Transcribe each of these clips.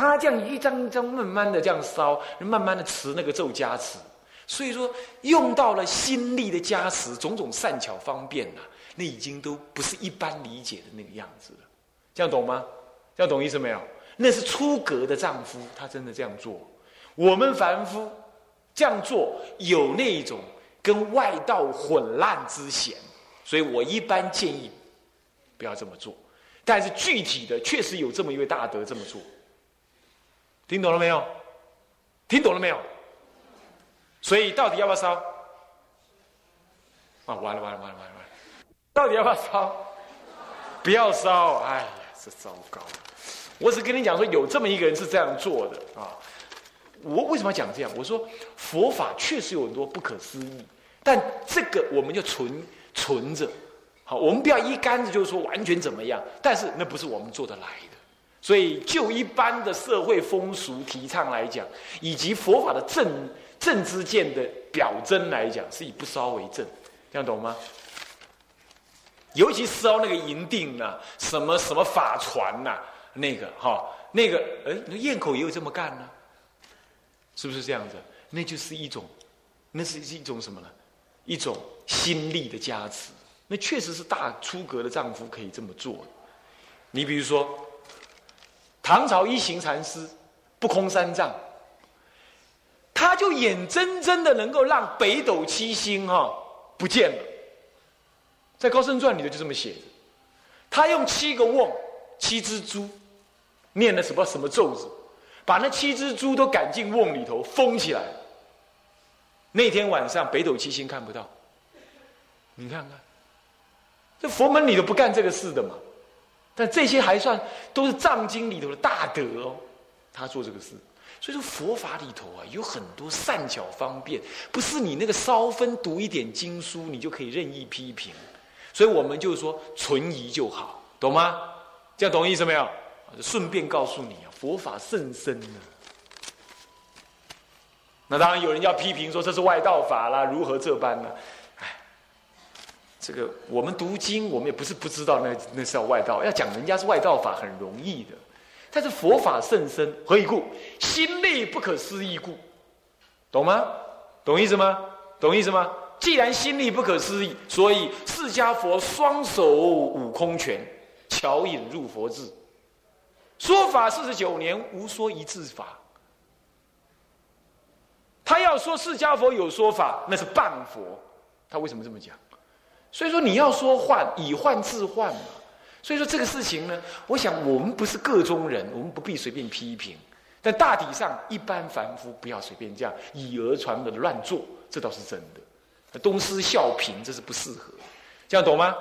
他这样一张一张慢慢的这样烧，慢慢的持那个咒加持，所以说用到了心力的加持，种种善巧方便呐，那已经都不是一般理解的那个样子了。这样懂吗？这样懂意思没有？那是出格的丈夫，他真的这样做。我们凡夫这样做，有那种跟外道混乱之嫌，所以我一般建议不要这么做。但是具体的，确实有这么一位大德这么做。听懂了没有？听懂了没有？所以到底要不要烧？啊，完了完了完了完了完了！到底要不要烧？不要烧！哎呀，这糟糕！我只跟你讲说，有这么一个人是这样做的啊。我为什么要讲这样？我说佛法确实有很多不可思议，但这个我们就存存着。好，我们不要一竿子就是说完全怎么样，但是那不是我们做得来的。所以，就一般的社会风俗提倡来讲，以及佛法的正正知见的表征来讲，是以不烧为正，这样懂吗？尤其烧那个银锭呐，什么什么法船呐，那个哈，那个哎，那咽口也有这么干呢，是不是这样子？那就是一种，那是一种什么呢？一种心力的加持。那确实是大出格的丈夫可以这么做。你比如说。唐朝一行禅师不空三藏，他就眼睁睁的能够让北斗七星哈不见了，在《高僧传》里头就这么写的。他用七个瓮、七只猪，念了什么什么咒子，把那七只猪都赶进瓮里头封起来。那天晚上北斗七星看不到，你看看，这佛门里头不干这个事的嘛。但这些还算都是藏经里头的大德哦，他做这个事，所以说佛法里头啊有很多善巧方便，不是你那个稍分读一点经书你就可以任意批评，所以我们就是说存疑就好，懂吗？这样懂意思没有？顺便告诉你啊，佛法甚深呢。那当然有人要批评说这是外道法啦，如何这般呢？这个我们读经，我们也不是不知道那那是要外道，要讲人家是外道法很容易的，但是佛法甚深，何以故？心力不可思议故，懂吗？懂意思吗？懂意思吗？既然心力不可思议，所以释迦佛双手悟空拳，巧引入佛智，说法四十九年，无说一字法。他要说释迦佛有说法，那是半佛。他为什么这么讲？所以说你要说换以换自换嘛，所以说这个事情呢，我想我们不是个中人，我们不必随便批评，但大体上一般凡夫不要随便这样以讹传讹的乱做，这倒是真的。东施效颦，这是不适合，这样懂吗？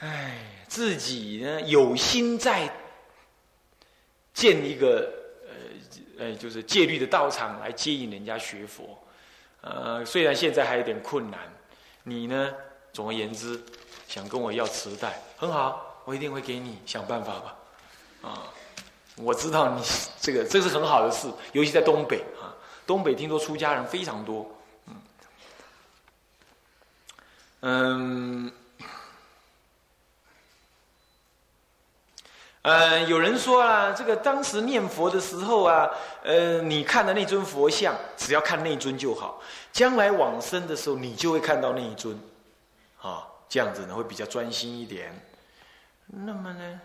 哎，自己呢有心在建一个。哎，就是戒律的道场来接引人家学佛，呃，虽然现在还有点困难，你呢，总而言之，想跟我要磁带，很好，我一定会给你想办法吧，啊，我知道你这个这是很好的事，尤其在东北啊，东北听说出家人非常多，嗯，嗯。呃，有人说啊，这个当时念佛的时候啊，呃，你看的那尊佛像，只要看那尊就好。将来往生的时候，你就会看到那一尊，啊，这样子呢会比较专心一点。那么呢，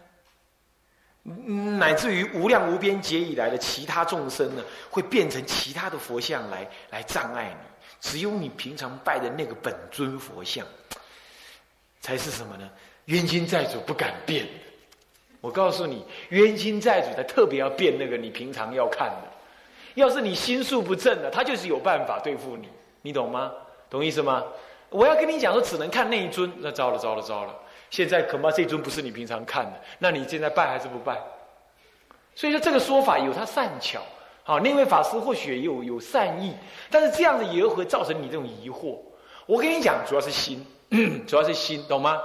乃至于无量无边劫以来的其他众生呢，会变成其他的佛像来来障碍你。只有你平常拜的那个本尊佛像，才是什么呢？冤亲债主不敢变。我告诉你，冤亲债主他特别要变那个你平常要看的。要是你心术不正的，他就是有办法对付你，你懂吗？懂意思吗？我要跟你讲说，只能看那一尊，那糟了糟了糟了！现在恐怕这尊不是你平常看的，那你现在拜还是不拜？所以说这个说法有它善巧，好，那位法师或许有有善意，但是这样子也会造成你这种疑惑。我跟你讲，主要是心，主要是心，懂吗？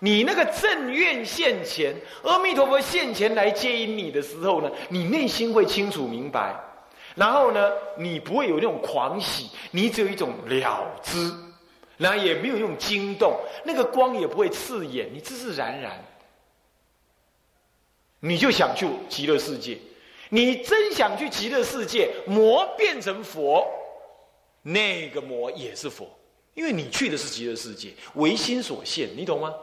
你那个正愿现前，阿弥陀佛现前来接引你的时候呢，你内心会清楚明白，然后呢，你不会有那种狂喜，你只有一种了知，然后也没有用惊动，那个光也不会刺眼，你自自然然，你就想去极乐世界。你真想去极乐世界，魔变成佛，那个魔也是佛，因为你去的是极乐世界，唯心所现，你懂吗？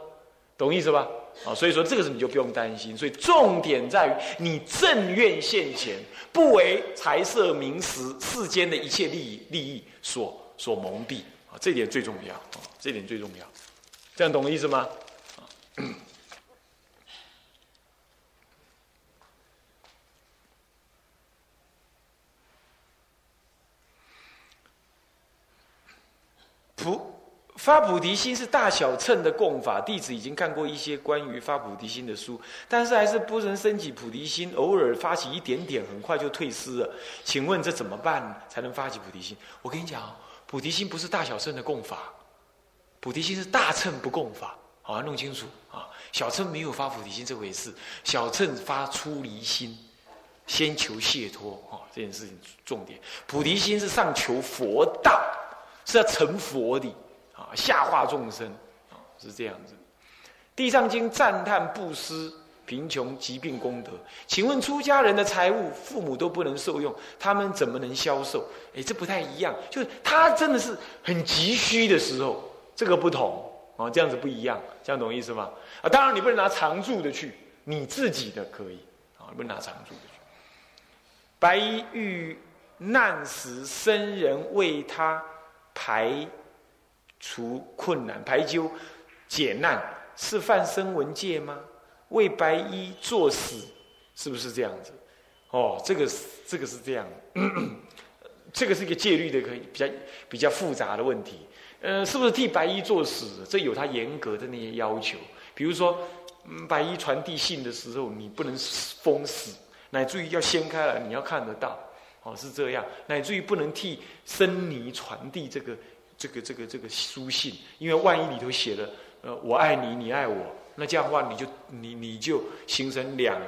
懂意思吧？啊，所以说这个事你就不用担心。所以重点在于你正愿现前，不为财色名食世间的一切利益利益所所蒙蔽啊，这点最重要啊，这点最重要。这样懂意思吗？菩发菩提心是大小乘的供法，弟子已经看过一些关于发菩提心的书，但是还是不能升起菩提心，偶尔发起一点点，很快就退失了。请问这怎么办才能发起菩提心？我跟你讲，菩提心不是大小乘的供法，菩提心是大乘不供法，好，弄清楚啊！小乘没有发菩提心这回事，小乘发出离心，先求解脱啊，这件事情重点。菩提心是上求佛道。是要成佛的啊，下化众生啊，是这样子。地藏经赞叹布施、贫穷、疾病功德。请问出家人的财物，父母都不能受用，他们怎么能销售？哎，这不太一样。就是他真的是很急需的时候，这个不同啊，这样子不一样，这样懂意思吗？啊，当然你不能拿常住的去，你自己的可以啊，不能拿常住的去。白衣遇难时，僧人为他。排除困难，排忧解难，是犯声闻戒吗？为白衣作死，是不是这样子？哦，这个这个是这样，这个是一个戒律的，可以比较比较复杂的问题。呃，是不是替白衣作死？这有他严格的那些要求。比如说，白衣传递信的时候，你不能封死，乃至于要掀开来，你要看得到。哦，是这样，乃至于不能替僧尼传递这个、这个、这个、这个书信，因为万一里头写了“呃，我爱你，你爱我”，那这样的话，你就你你就形成两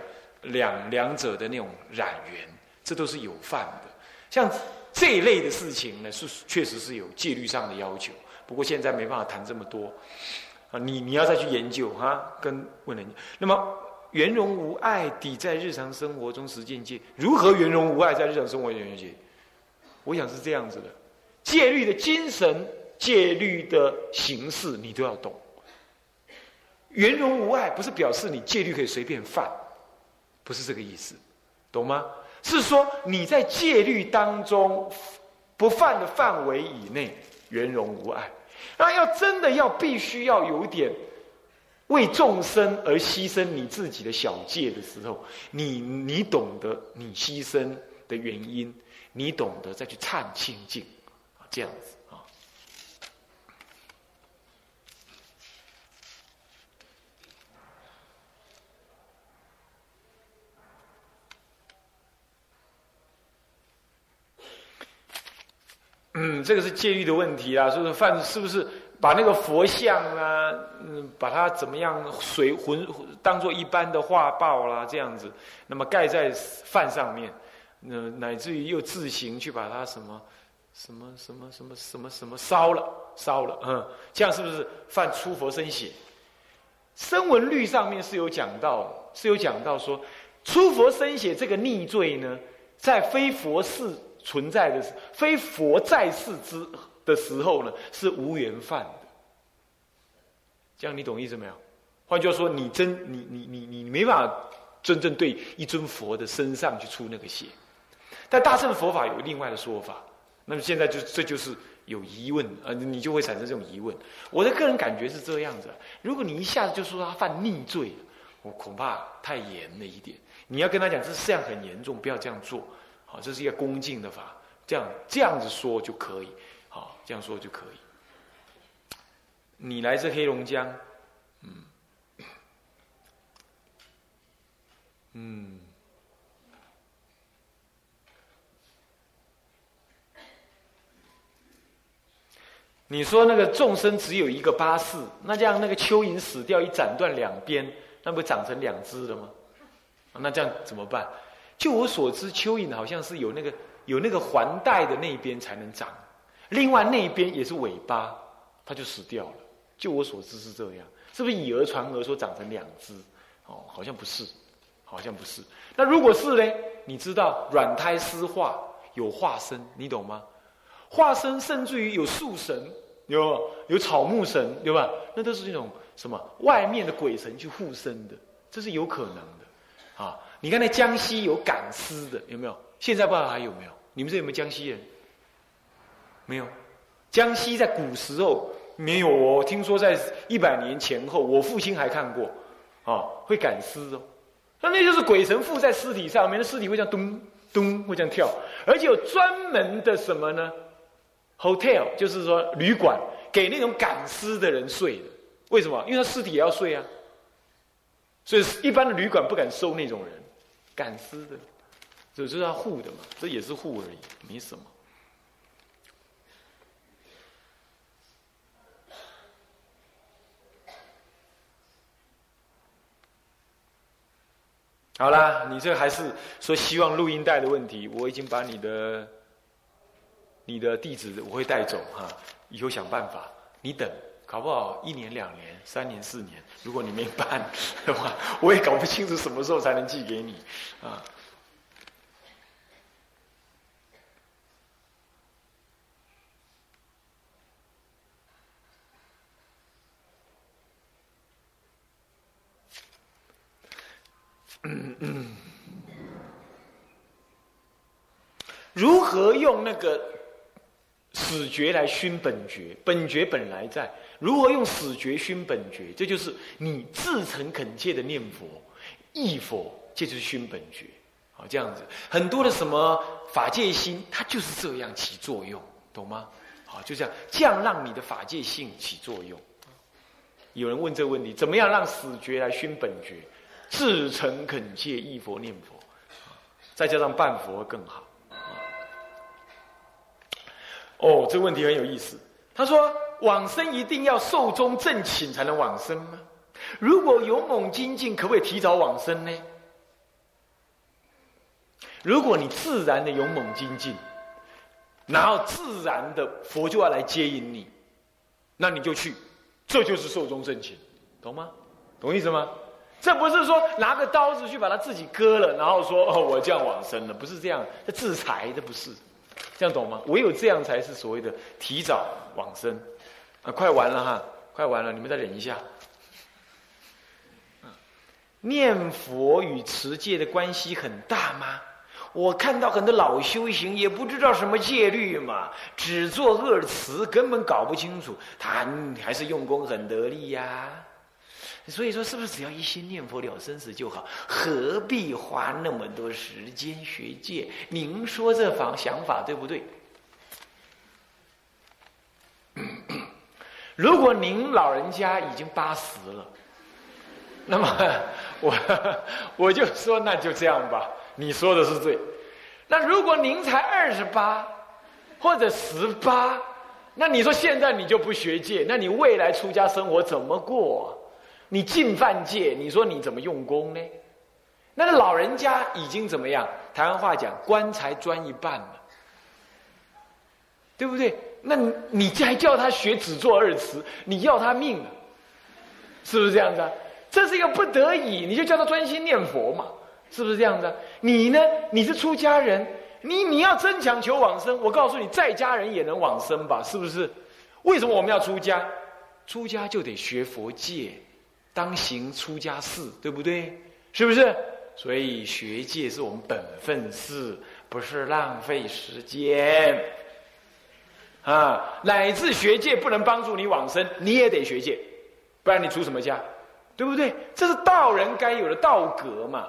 两两者的那种染缘，这都是有犯的。像这一类的事情呢，是确实是有戒律上的要求。不过现在没办法谈这么多啊，你你要再去研究哈，跟问人。那么。圆融无碍抵在日常生活中实践界，如何圆融无碍在日常生活实践界？我想是这样子的：戒律的精神、戒律的形式，你都要懂。圆融无碍不是表示你戒律可以随便犯，不是这个意思，懂吗？是说你在戒律当中不犯的范围以内，圆融无碍。那要真的要必须要有点。为众生而牺牲你自己的小戒的时候，你你懂得你牺牲的原因，你懂得再去忏清净，这样子啊。嗯，这个是戒律的问题啊，是不是犯是不是？把那个佛像啊，嗯，把它怎么样水浑当做一般的画报啦，这样子，那么盖在饭上面，那乃至于又自行去把它什么什么什么什么什么什么烧了烧了，嗯，这样是不是犯出佛身血？声闻律上面是有讲到，是有讲到说，出佛身血这个逆罪呢，在非佛世存在的非佛在世之。的时候呢，是无缘犯的。这样你懂意思没有？换句话说，你真你你你你没办法真正对一尊佛的身上去出那个血。但大乘佛法有另外的说法，那么现在就这就是有疑问啊，你就会产生这种疑问。我的个人感觉是这样子：如果你一下子就说他犯逆罪，我恐怕太严了一点。你要跟他讲，这这样很严重，不要这样做。好，这是一个恭敬的法，这样这样子说就可以。好，这样说就可以。你来自黑龙江，嗯，嗯，你说那个众生只有一个八四，那这样那个蚯蚓死掉一斩断两边，那不长成两只了吗？那这样怎么办？就我所知，蚯蚓好像是有那个有那个环带的那一边才能长。另外那一边也是尾巴，它就死掉了。就我所知是这样，是不是以讹传讹说长成两只？哦，好像不是，好像不是。那如果是呢？你知道软胎湿化有化身，你懂吗？化身甚至于有树神，有有草木神，对吧？那都是那种什么外面的鬼神去附身的，这是有可能的。啊，你看那江西有赶尸的，有没有？现在不知道还有没有？你们这有没有江西人？没有。江西在古时候没有哦，听说在一百年前后，我父亲还看过。啊，会赶尸哦，那那就是鬼神附在尸体上面，那尸体会这样咚咚会这样跳，而且有专门的什么呢？hotel 就是说旅馆给那种赶尸的人睡的，为什么？因为他尸体也要睡啊，所以一般的旅馆不敢收那种人，赶尸的，只是要护的嘛，这也是护而已，没什么。好啦，你这还是说希望录音带的问题，我已经把你的你的地址我会带走哈，以后想办法。你等，搞不好一年、两年、三年、四年，如果你没办的话，我也搞不清楚什么时候才能寄给你啊。嗯嗯，如何用那个死觉来熏本觉？本觉本来在，如何用死觉熏本觉？这就是你自诚恳切的念佛、忆佛，这就是熏本觉。好，这样子，很多的什么法界心，它就是这样起作用，懂吗？好，就这样，这样让你的法界性起作用。有人问这个问题，怎么样让死觉来熏本觉？至诚恳切忆佛念佛，再加上半佛更好。哦，这个问题很有意思。他说：“往生一定要寿终正寝才能往生吗？如果勇猛精进，可不可以提早往生呢？如果你自然的勇猛精进，然后自然的佛就要来接引你，那你就去，这就是寿终正寝，懂吗？懂意思吗？”这不是说拿个刀子去把他自己割了，然后说哦我这样往生了，不是这样，这制裁这不是，这样懂吗？唯有这样才是所谓的提早往生，啊，快完了哈，快完了，你们再忍一下。念佛与持戒的关系很大吗？我看到很多老修行也不知道什么戒律嘛，只做恶词，根本搞不清楚，他还是用功很得力呀。所以说，是不是只要一心念佛了生死就好？何必花那么多时间学戒？您说这方想法对不对？如果您老人家已经八十了，那么我我就说那就这样吧。你说的是对。那如果您才二十八或者十八，那你说现在你就不学戒，那你未来出家生活怎么过？你进犯戒，你说你怎么用功呢？那个老人家已经怎么样？台湾话讲，棺材砖一半了，对不对？那你你还叫他学只做二词，你要他命啊？是不是这样子啊？这是一个不得已，你就叫他专心念佛嘛？是不是这样子？你呢？你是出家人，你你要真强求往生，我告诉你，在家人也能往生吧？是不是？为什么我们要出家？出家就得学佛戒。当行出家事，对不对？是不是？所以学戒是我们本分事，不是浪费时间。啊，乃至学戒不能帮助你往生，你也得学戒，不然你出什么家？对不对？这是道人该有的道格嘛。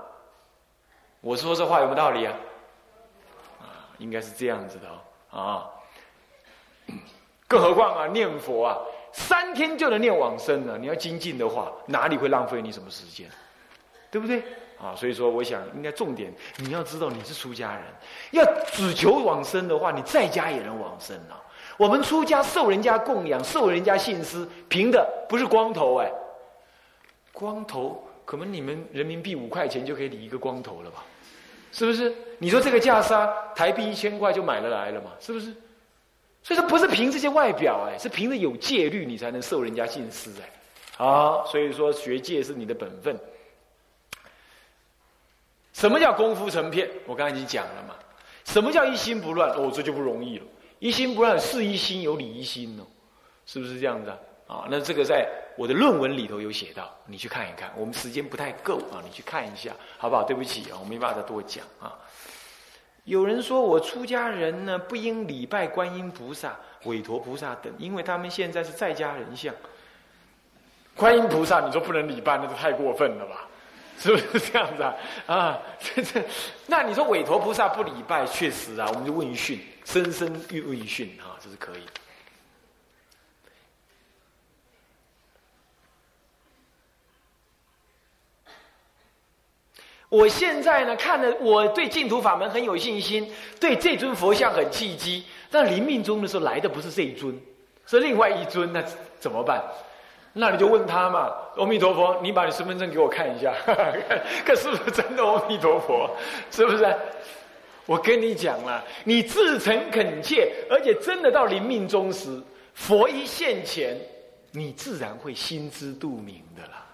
我说这话有没有道理啊？啊，应该是这样子的哦。啊，更何况啊，念佛啊。三天就能念往生了，你要精进的话，哪里会浪费你什么时间？对不对？啊，所以说，我想应该重点，你要知道你是出家人，要只求往生的话，你在家也能往生啊。我们出家受人家供养，受人家信施，凭的不是光头哎，光头可能你们人民币五块钱就可以理一个光头了吧？是不是？你说这个袈裟台币一千块就买了来了嘛？是不是？所以说不是凭这些外表哎，是凭着有戒律你才能受人家敬师哎。好，所以说学戒是你的本分。什么叫功夫成片？我刚才已经讲了嘛。什么叫一心不乱？哦，这就不容易了。一心不乱，是一心有理一心哦，是不是这样子啊？啊，那这个在我的论文里头有写到，你去看一看。我们时间不太够啊，你去看一下，好不好？对不起啊，我没办法再多讲啊。有人说我出家人呢，不应礼拜观音菩萨、韦陀菩萨等，因为他们现在是在家人相。观音菩萨，你说不能礼拜，那就太过分了吧？是不是这样子啊？啊，这这，那你说韦陀菩萨不礼拜，确实啊，我们就问讯，深深欲问讯啊，这是可以。我现在呢，看了我对净土法门很有信心，对这尊佛像很契机。但临命终的时候来的不是这一尊，是另外一尊，那怎么办？那你就问他嘛，阿弥陀佛，你把你身份证给我看一下，看是不是真的阿弥陀佛，是不是？我跟你讲了，你自诚恳切，而且真的到临命终时，佛一现前，你自然会心知肚明的啦。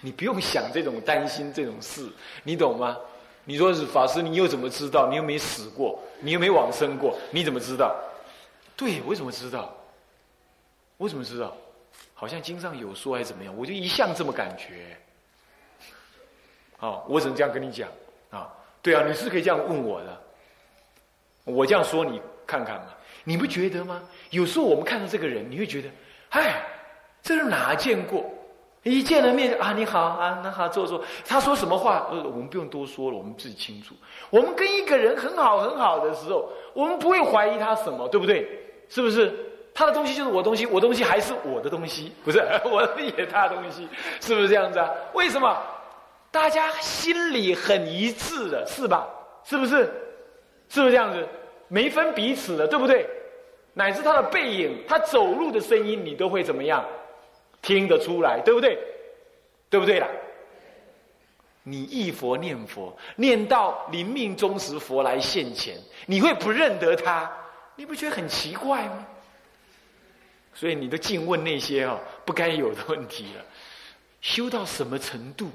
你不用想这种担心这种事，你懂吗？你说是法师，你又怎么知道？你又没死过，你又没往生过，你怎么知道？对，我怎么知道？我怎么知道？好像经上有说还是怎么样？我就一向这么感觉。哦，我只能这样跟你讲啊。对啊，你是可以这样问我的。我这样说你看看嘛，你不觉得吗？有时候我们看到这个人，你会觉得，哎，这人哪见过？一见了面啊，你好啊，那好坐坐。他说什么话，呃，我们不用多说了，我们自己清楚。我们跟一个人很好很好的时候，我们不会怀疑他什么，对不对？是不是？他的东西就是我东西，我东西还是我的东西，不是 我的也他的东西，是不是这样子啊？为什么？大家心里很一致的，是吧？是不是？是不是这样子？没分彼此的，对不对？乃至他的背影，他走路的声音，你都会怎么样？听得出来，对不对？对不对啦？你忆佛念佛，念到临命终时，佛来现前，你会不认得他？你不觉得很奇怪吗？所以你都尽问那些哦不该有的问题了。修到什么程度，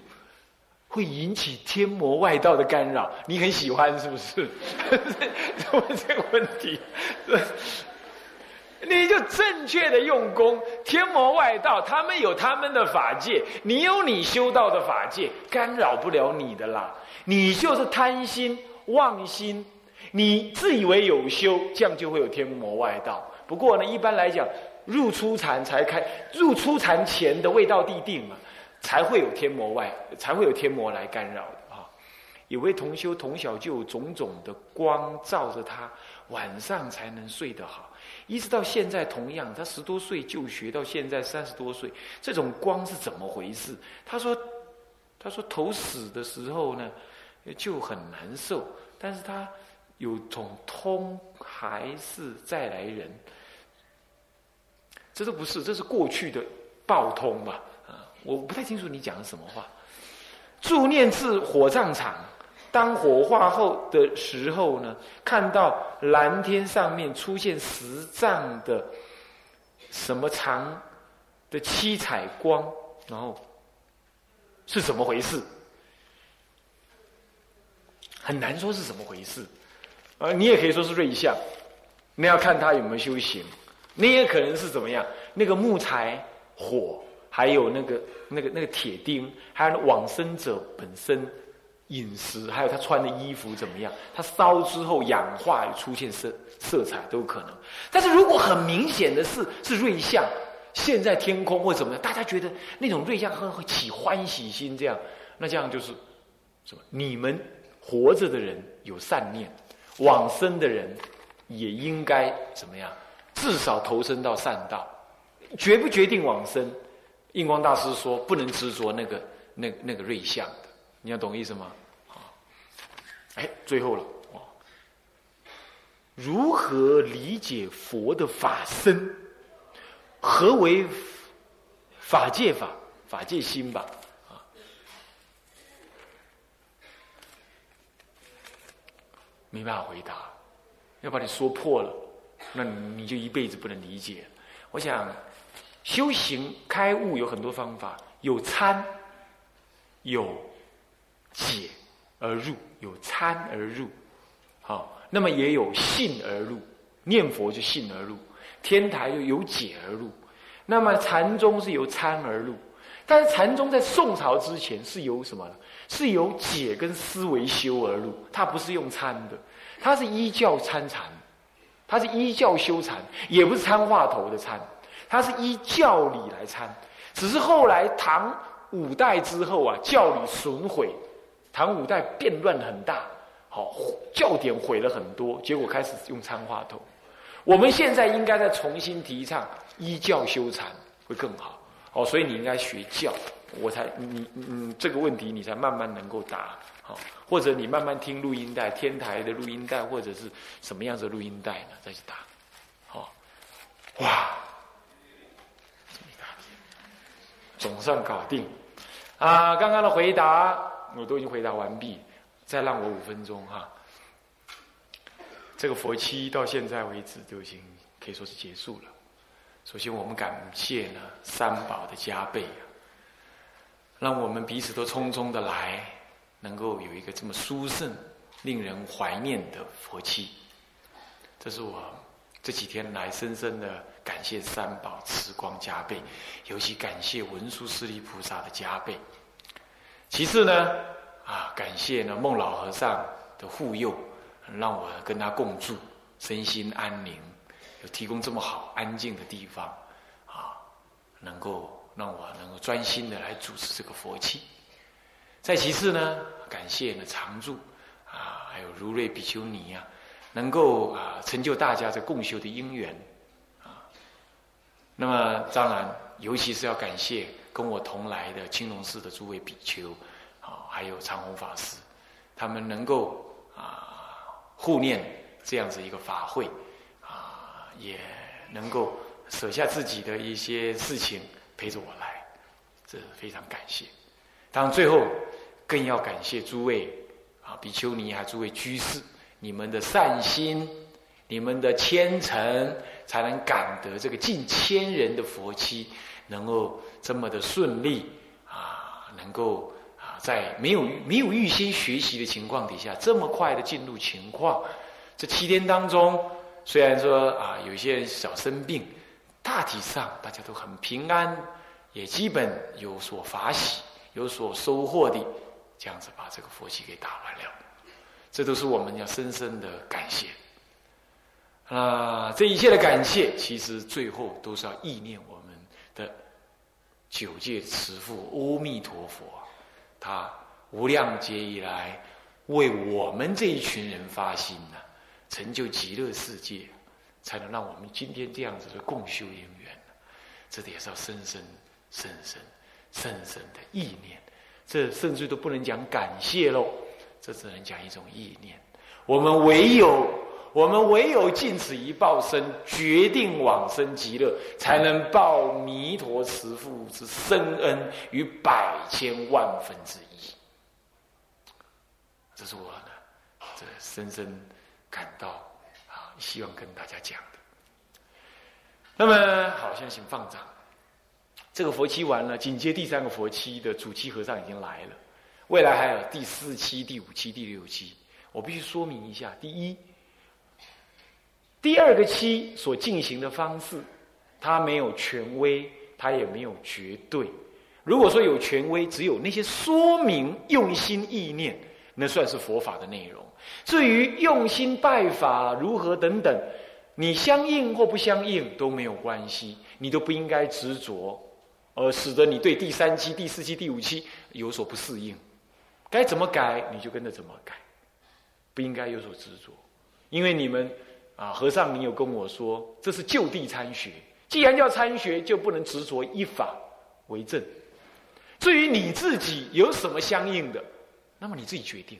会引起天魔外道的干扰？你很喜欢是不是？问 这个问题。你就正确的用功，天魔外道他们有他们的法界，你有你修道的法界，干扰不了你的啦。你就是贪心妄心，你自以为有修，这样就会有天魔外道。不过呢，一般来讲，入初禅才开，入初禅前的味道地定嘛，才会有天魔外，才会有天魔来干扰的啊。有位同修，从小就有种种的光照着他，晚上才能睡得好。一直到现在，同样，他十多岁就学，到现在三十多岁，这种光是怎么回事？他说：“他说头死的时候呢，就很难受，但是他有种通还是再来人，这都不是，这是过去的报通吧？啊，我不太清楚你讲的什么话。助念至火葬场。”当火化后的时候呢，看到蓝天上面出现十丈的什么长的七彩光，然后是怎么回事？很难说是怎么回事。啊，你也可以说是瑞相，你要看他有没有修行。你也可能是怎么样？那个木材、火，还有那个、那个、那个铁钉，还有往生者本身。饮食，还有他穿的衣服怎么样？他烧之后氧化出现色色彩都有可能。但是如果很明显的是是瑞相，现在天空或怎么样，大家觉得那种瑞相会会起欢喜心，这样，那这样就是什么？你们活着的人有善念，往生的人也应该怎么样？至少投身到善道，决不决定往生？印光大师说，不能执着那个那那个瑞相。你要懂意思吗？好，哎，最后了，哦，如何理解佛的法身？何为法界法？法界心吧？啊，没办法回答，要把你说破了，那你就一辈子不能理解。我想修行开悟有很多方法，有参，有解而入，有参而入，好，那么也有信而入，念佛就信而入，天台就有解而入，那么禅宗是由参而入，但是禅宗在宋朝之前是由什么？是由解跟思维修而入，它不是用参的，它是依教参禅，它是依教修禅，也不是参话头的参，它是依教理来参。只是后来唐五代之后啊，教理损毁，唐五代变乱很大，好教典毁了很多，结果开始用参话头。我们现在应该再重新提倡依教修禅会更好，哦，所以你应该学教。我才你嗯这个问题你才慢慢能够答好，或者你慢慢听录音带，天台的录音带或者是什么样子的录音带呢？再去答，好，哇，总算搞定啊！刚刚的回答我都已经回答完毕，再让我五分钟哈。这个佛期到现在为止都已经可以说是结束了。首先我们感谢呢三宝的加倍。让我们彼此都匆匆的来，能够有一个这么殊胜、令人怀念的佛气，这是我这几天来深深的感谢三宝慈光加倍，尤其感谢文殊师利菩萨的加倍。其次呢，啊，感谢呢孟老和尚的护佑，让我跟他共住，身心安宁，有提供这么好安静的地方，啊，能够。让我能够专心的来主持这个佛器。再其次呢，感谢呢常住啊，还有如瑞比丘尼啊，能够啊成就大家这共修的因缘啊。那么当然，尤其是要感谢跟我同来的青龙寺的诸位比丘啊，还有长虹法师，他们能够啊护念这样子一个法会啊，也能够舍下自己的一些事情。陪着我来，这非常感谢。当然，最后更要感谢诸位啊，比丘尼还，诸位居士，你们的善心，你们的虔诚，才能感得这个近千人的佛期，能够这么的顺利啊，能够啊，在没有没有预先学习的情况底下，这么快的进入情况。这七天当中，虽然说啊，有些人小生病。大体上大家都很平安，也基本有所法喜、有所收获的，这样子把这个佛系给打完了，这都是我们要深深的感谢。啊，这一切的感谢，其实最后都是要意念我九界慈父阿弥陀佛，他无量劫以来为我们这一群人发心呢，成就极乐世界。才能让我们今天这样子的共修因缘这也是要深深、深深、深深的意念。这甚至都不能讲感谢喽，这只能讲一种意念。我们唯有，我们唯有尽此一报身，决定往生极乐，才能报弥陀慈父之深恩于百千万分之一。这是我呢，这深深感到。啊希望跟大家讲的。那么好，现在请放掌。这个佛期完了，紧接第三个佛期的主期和尚已经来了。未来还有第四期、第五期、第六期。我必须说明一下：第一，第二个期所进行的方式，它没有权威，它也没有绝对。如果说有权威，只有那些说明用心意念，那算是佛法的内容。至于用心拜法如何等等，你相应或不相应都没有关系，你都不应该执着，而使得你对第三期、第四期、第五期有所不适应。该怎么改你就跟着怎么改，不应该有所执着。因为你们啊，和尚，你有跟我说这是就地参学，既然叫参学，就不能执着依法为正。至于你自己有什么相应的，那么你自己决定。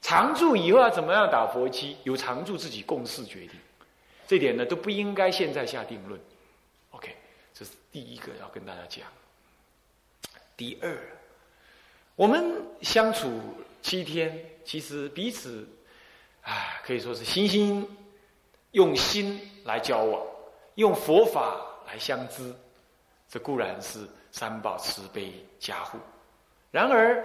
常住以后要怎么样打佛七？由常住自己共事决定，这点呢都不应该现在下定论。OK，这是第一个要跟大家讲。第二，我们相处七天，其实彼此，啊，可以说是心心用心来交往，用佛法来相知，这固然是三宝慈悲加护。然而，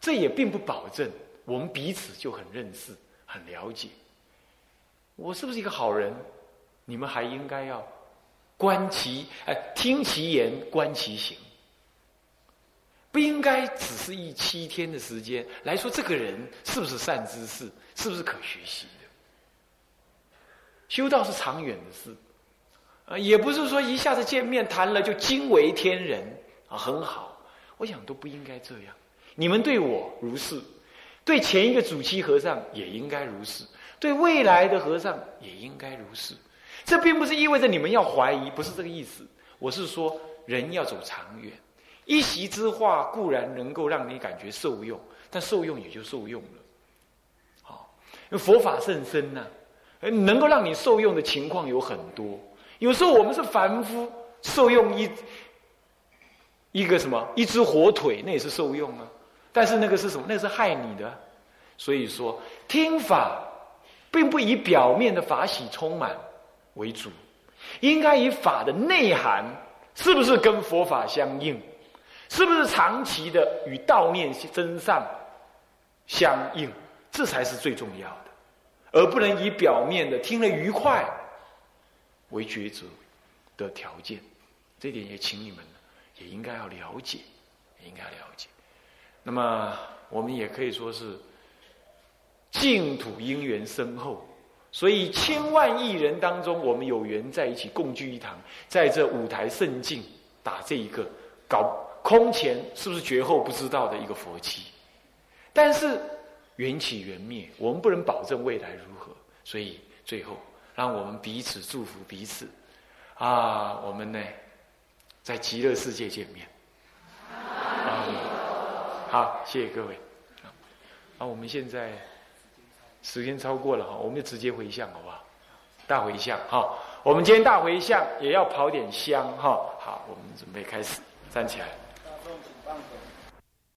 这也并不保证我们彼此就很认识、很了解。我是不是一个好人？你们还应该要观其哎，听其言，观其行。不应该只是一七天的时间来说，这个人是不是善知识，是不是可学习？修道是长远的事，啊，也不是说一下子见面谈了就惊为天人啊，很好。我想都不应该这样。你们对我如是，对前一个主期和尚也应该如是，对未来的和尚也应该如是。这并不是意味着你们要怀疑，不是这个意思。我是说，人要走长远。一席之话固然能够让你感觉受用，但受用也就受用了。好，因为佛法甚深呐，能够让你受用的情况有很多。有时候我们是凡夫，受用一一个什么一只火腿，那也是受用啊。但是那个是什么？那是害你的。所以说，听法并不以表面的法喜充满为主，应该以法的内涵是不是跟佛法相应。是不是长期的与道念真善相应，这才是最重要的，而不能以表面的听了愉快为抉择的条件。这点也请你们也应该要了解，应该了解。那么我们也可以说是净土因缘深厚，所以千万亿人当中，我们有缘在一起共聚一堂，在这五台圣境打这一个搞。空前是不是绝后不知道的一个佛期？但是缘起缘灭，我们不能保证未来如何，所以最后让我们彼此祝福彼此啊！我们呢，在极乐世界见面。好，谢谢各位。啊，我们现在时间超过了哈，我们就直接回向好不好？大回向哈，我们今天大回向也要跑点香哈。好，我们准备开始，站起来。